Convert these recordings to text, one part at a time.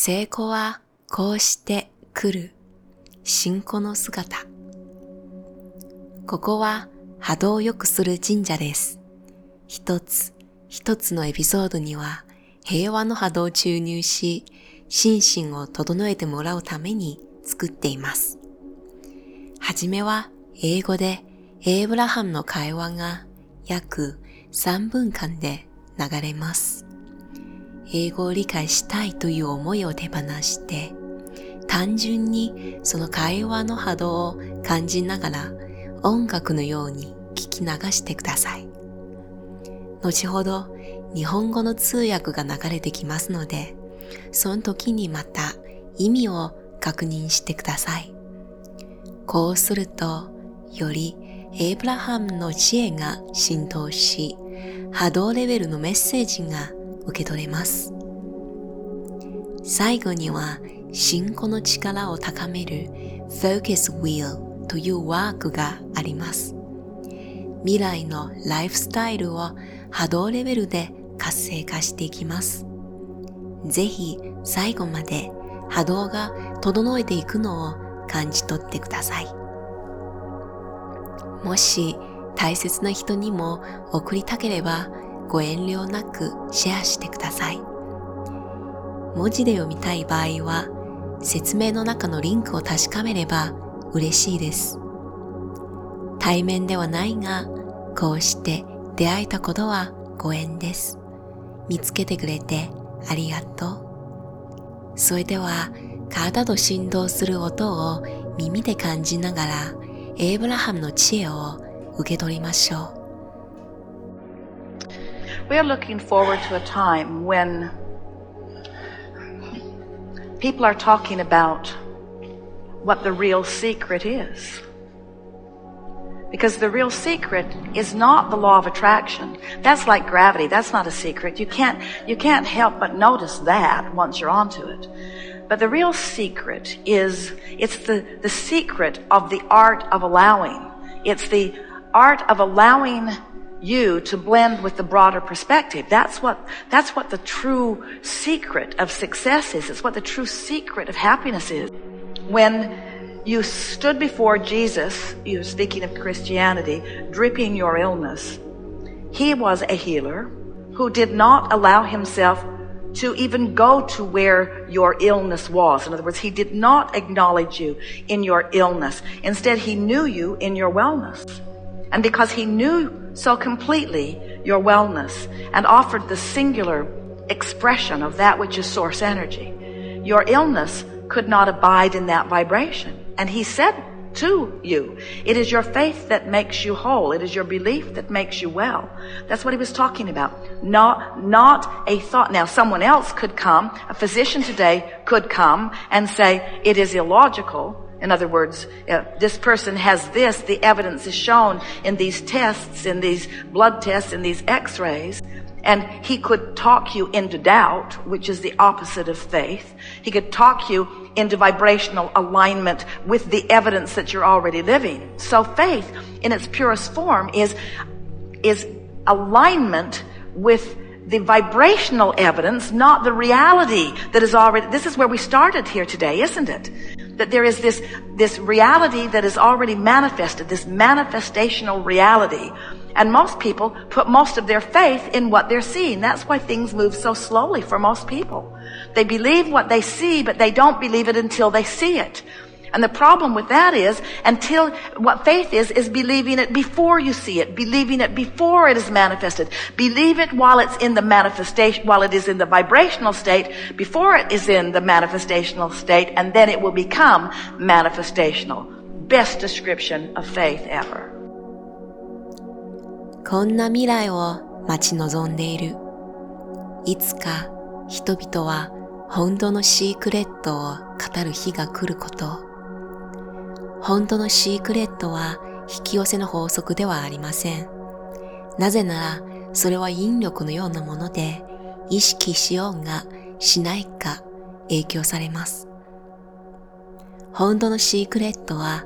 成功はこうして来る信仰の姿。ここは波動を良くする神社です。一つ一つのエピソードには平和の波動を注入し、心身を整えてもらうために作っています。はじめは英語でエイブラハムの会話が約3分間で流れます。英語を理解したいという思いを手放して、単純にその会話の波動を感じながら音楽のように聞き流してください。後ほど日本語の通訳が流れてきますので、その時にまた意味を確認してください。こうすると、よりエイブラハムの知恵が浸透し、波動レベルのメッセージが受け取れます。最後には、信仰の力を高める Focus Wheel というワークがあります。未来のライフスタイルを波動レベルで活性化していきます。ぜひ最後まで波動が整えていくのを感じ取ってください。もし大切な人にも送りたければご遠慮なくシェアしてください。文字で読みたい場合は説明の中のリンクを確かめれば嬉しいです。対面ではないが、こうして出会えたことはご縁です。見つけてくれてありがとう。それでは、体と振動する音を耳で感じながら、エイブラハムの知恵を受け取りましょう。We are looking forward to a time when people are talking about what the real secret is. Because the real secret is not the law of attraction. That's like gravity. That's not a secret. You can't, you can't help but notice that once you're onto it. But the real secret is, it's the, the secret of the art of allowing. It's the art of allowing you to blend with the broader perspective. That's what, that's what the true secret of success is. It's what the true secret of happiness is. When you stood before Jesus, you speaking of Christianity, dripping your illness. He was a healer who did not allow himself to even go to where your illness was. In other words, he did not acknowledge you in your illness. Instead, he knew you in your wellness. And because he knew so completely your wellness and offered the singular expression of that which is source energy, your illness could not abide in that vibration. And he said to you, it is your faith that makes you whole. It is your belief that makes you well. That's what he was talking about. Not, not a thought. Now someone else could come, a physician today could come and say it is illogical. In other words, uh, this person has this, the evidence is shown in these tests, in these blood tests, in these x-rays. And he could talk you into doubt, which is the opposite of faith. He could talk you into vibrational alignment with the evidence that you're already living. So faith in its purest form is, is alignment with the vibrational evidence, not the reality that is already, this is where we started here today, isn't it? That there is this, this reality that is already manifested, this manifestational reality and most people put most of their faith in what they're seeing. That's why things move so slowly for most people. They believe what they see, but they don't believe it until they see it. And the problem with that is until what faith is, is believing it before you see it, believing it before it is manifested. Believe it while it's in the manifestation, while it is in the vibrational state, before it is in the manifestational state, and then it will become manifestational. Best description of faith ever. こんな未来を待ち望んでいる。いつか人々は本当のシークレットを語る日が来ること。 本当のシークレットは引き寄せの法則ではありません。なぜならそれは引力のようなもので意識しようがしないか影響されます。本当のシークレットは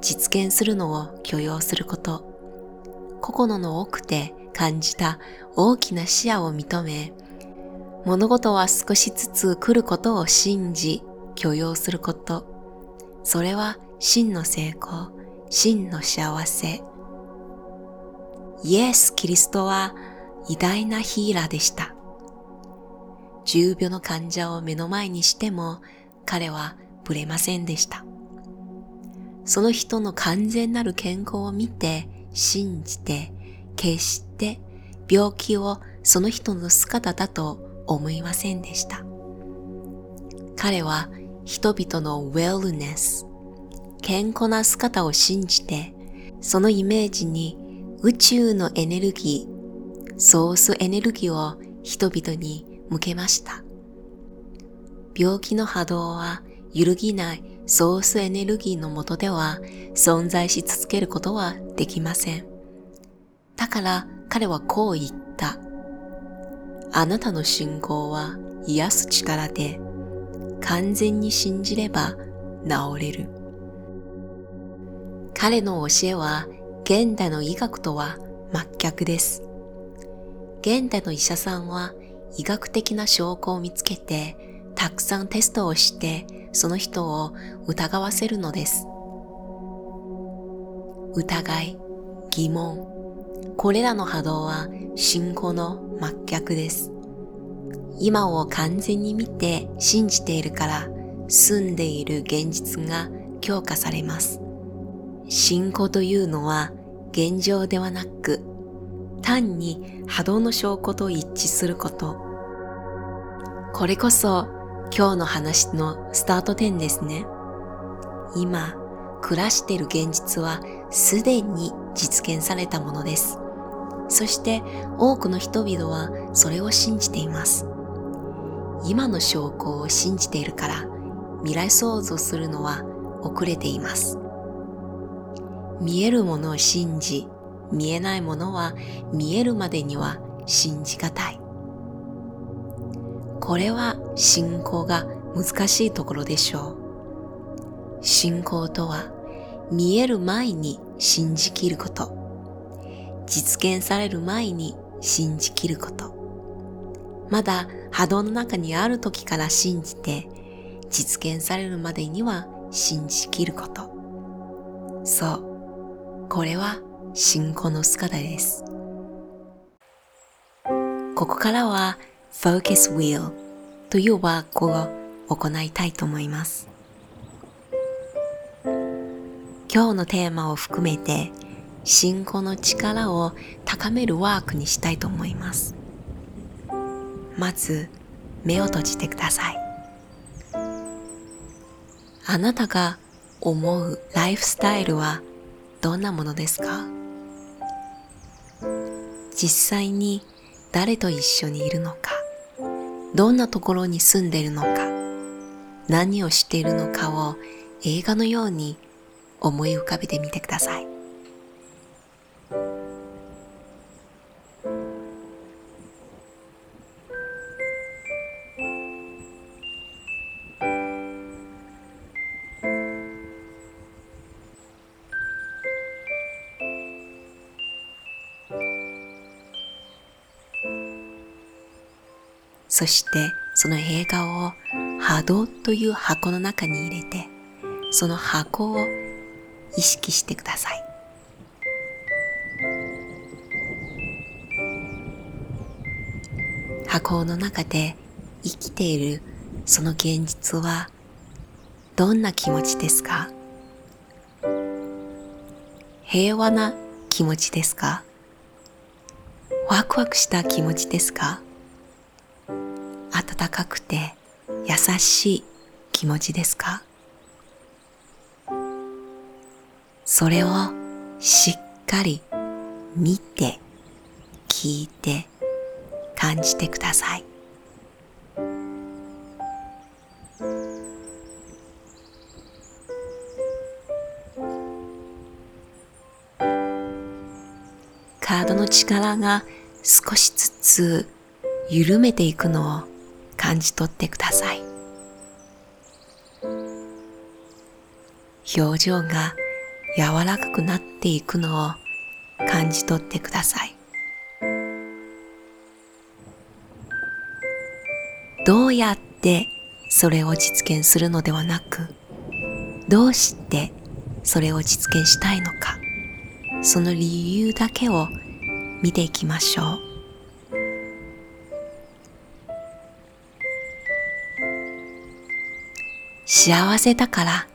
実現するのを許容すること。個々の奥で感じた大きな視野を認め、物事は少しずつ来ることを信じ、許容すること。それは真の成功、真の幸せ。イエス・キリストは偉大なヒーラーでした。重病の患者を目の前にしても彼はぶれませんでした。その人の完全なる健康を見て、信じて、決して病気をその人の姿だと思いませんでした。彼は人々のウェルネス、健康な姿を信じて、そのイメージに宇宙のエネルギー、ソースエネルギーを人々に向けました。病気の波動は揺るぎないソースエネルギーのもとでは存在し続けることはできません。だから彼はこう言った。あなたの信仰は癒す力で完全に信じれば治れる。彼の教えは現代の医学とは真逆です。現代の医者さんは医学的な証拠を見つけてたくさんテストをしてその人を疑わせるのです。疑い、疑問、これらの波動は信仰の真逆です。今を完全に見て信じているから住んでいる現実が強化されます。信仰というのは現状ではなく単に波動の証拠と一致すること。これこそ今日の話のスタート点ですね。今、暮らしている現実はすでに実現されたものです。そして多くの人々はそれを信じています。今の証拠を信じているから未来想像するのは遅れています。見えるものを信じ、見えないものは見えるまでには信じがたい。これは信仰が難しいところでしょう。信仰とは見える前に信じきること。実現される前に信じきること。まだ波動の中にある時から信じて実現されるまでには信じきること。そう。これは信仰の姿です。ここからは Focus Wheel というワークを行いたいと思います。今日のテーマを含めて信仰の力を高めるワークにしたいと思います。まず目を閉じてください。あなたが思うライフスタイルはどんなものですか？実際に誰と一緒にいるのかどんなところに住んでいるのか何をしているのかを映画のように思い浮かべてみてください。そしてその映画を波動という箱の中に入れて、その箱を意識してください。箱の中で生きているその現実はどんな気持ちですか？平和な気持ちですか？ワクワクした気持ちですか？温かくて優しい気持ちですか？それをしっかり見て聞いて感じてください。カードの力が少しずつ緩めていくのを感じ取ってください。表情が柔らかくなっていくのを感じ取ってください。どうやってそれを実現するのではなく、どうしてそれを実現したいのか、その理由だけを見ていきましょう。幸せだから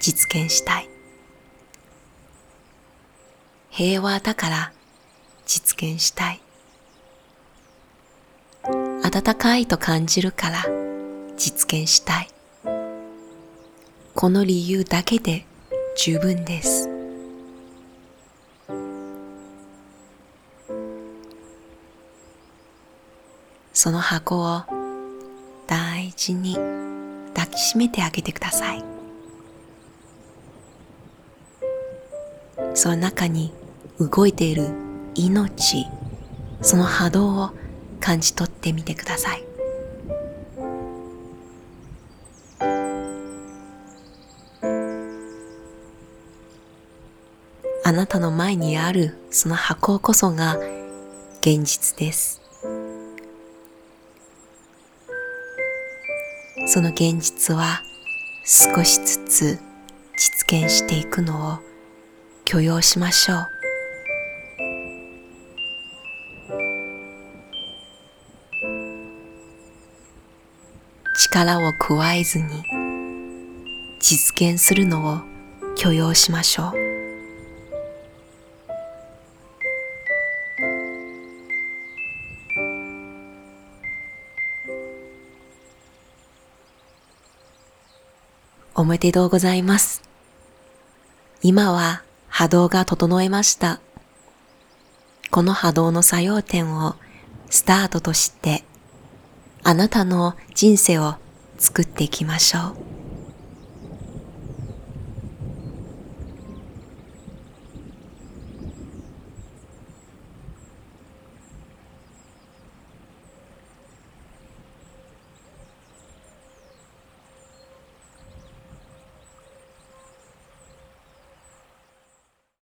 実現したい。平和だから実現したい。温かいと感じるから実現したい。この理由だけで十分です。その箱を大事に抱きしめてあげてください。その中に動いている命、その波動を感じ取ってみてください。あなたの前にあるその箱こそが現実です。その現実は少しずつ実現していくのを許容しましょう。力を加えずに実現するのを許容しましょう。おめでとうございます。今は波動が整えました。この波動の作用点をスタートとしてあなたの人生を作っていきましょう。